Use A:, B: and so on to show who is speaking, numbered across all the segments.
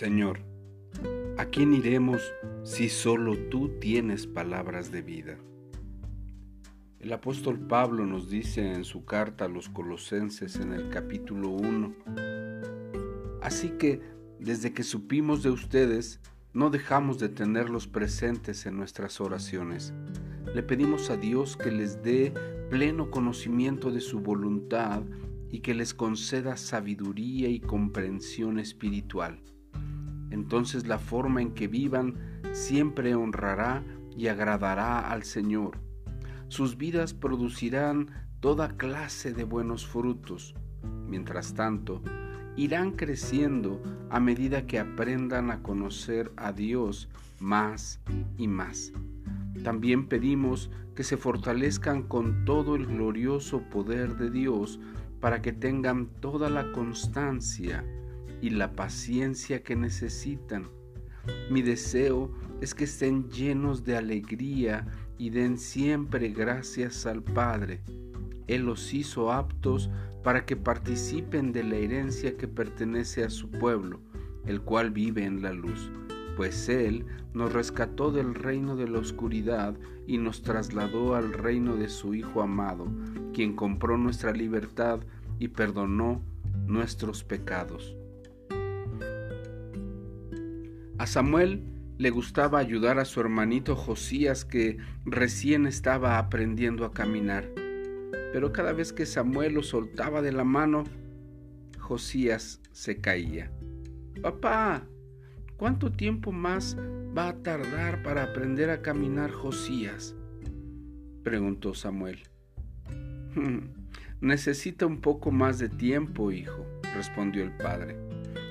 A: Señor, ¿a quién iremos si solo tú tienes palabras de vida? El apóstol Pablo nos dice en su carta a los colosenses en el capítulo 1, Así que desde que supimos de ustedes, no dejamos de tenerlos presentes en nuestras oraciones. Le pedimos a Dios que les dé pleno conocimiento de su voluntad y que les conceda sabiduría y comprensión espiritual entonces la forma en que vivan siempre honrará y agradará al Señor. Sus vidas producirán toda clase de buenos frutos. Mientras tanto, irán creciendo a medida que aprendan a conocer a Dios más y más. También pedimos que se fortalezcan con todo el glorioso poder de Dios para que tengan toda la constancia y la paciencia que necesitan. Mi deseo es que estén llenos de alegría y den siempre gracias al Padre. Él los hizo aptos para que participen de la herencia que pertenece a su pueblo, el cual vive en la luz, pues Él nos rescató del reino de la oscuridad y nos trasladó al reino de su Hijo amado, quien compró nuestra libertad y perdonó nuestros pecados. A Samuel le gustaba ayudar a su hermanito Josías que recién estaba aprendiendo a caminar. Pero cada vez que Samuel lo soltaba de la mano, Josías se caía. Papá, ¿cuánto tiempo más va a tardar para aprender a caminar Josías? preguntó Samuel. Necesita un poco más de tiempo, hijo, respondió el padre.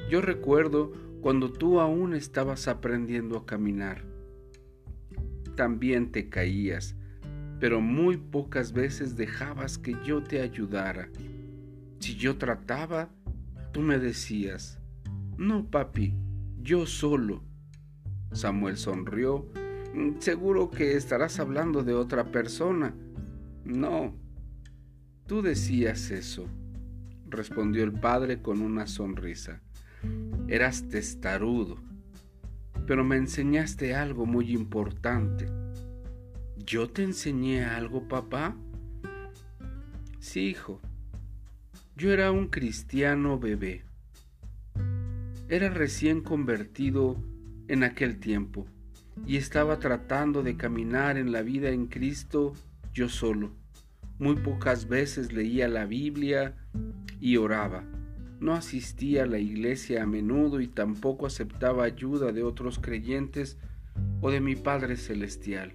A: Yo recuerdo cuando tú aún estabas aprendiendo a caminar. También te caías, pero muy pocas veces dejabas que yo te ayudara. Si yo trataba, tú me decías, no, papi, yo solo. Samuel sonrió. Seguro que estarás hablando de otra persona. No, tú decías eso, respondió el padre con una sonrisa. Eras testarudo, pero me enseñaste algo muy importante. ¿Yo te enseñé algo, papá? Sí, hijo. Yo era un cristiano bebé. Era recién convertido en aquel tiempo y estaba tratando de caminar en la vida en Cristo yo solo. Muy pocas veces leía la Biblia y oraba no asistía a la iglesia a menudo y tampoco aceptaba ayuda de otros creyentes o de mi Padre Celestial.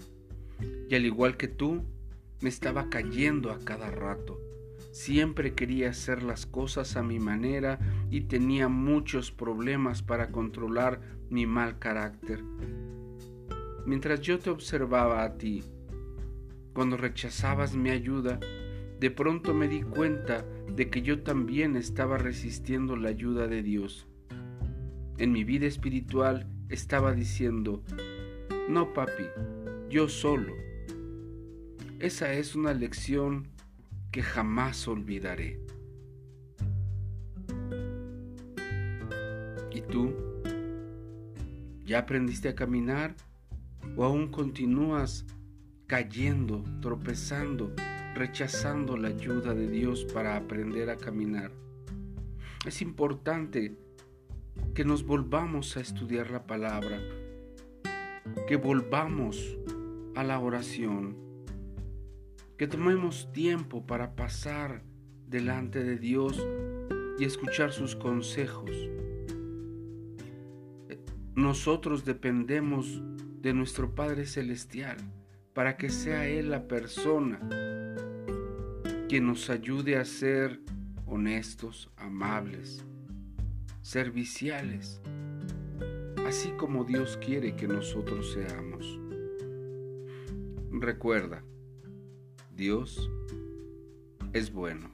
A: Y al igual que tú, me estaba cayendo a cada rato. Siempre quería hacer las cosas a mi manera y tenía muchos problemas para controlar mi mal carácter. Mientras yo te observaba a ti, cuando rechazabas mi ayuda, de pronto me di cuenta de que yo también estaba resistiendo la ayuda de Dios. En mi vida espiritual estaba diciendo, no papi, yo solo. Esa es una lección que jamás olvidaré. ¿Y tú? ¿Ya aprendiste a caminar o aún continúas cayendo, tropezando? Rechazando la ayuda de Dios para aprender a caminar. Es importante que nos volvamos a estudiar la palabra, que volvamos a la oración, que tomemos tiempo para pasar delante de Dios y escuchar sus consejos. Nosotros dependemos de nuestro Padre Celestial para que sea Él la persona que nos ayude a ser honestos, amables, serviciales, así como Dios quiere que nosotros seamos. Recuerda, Dios es bueno.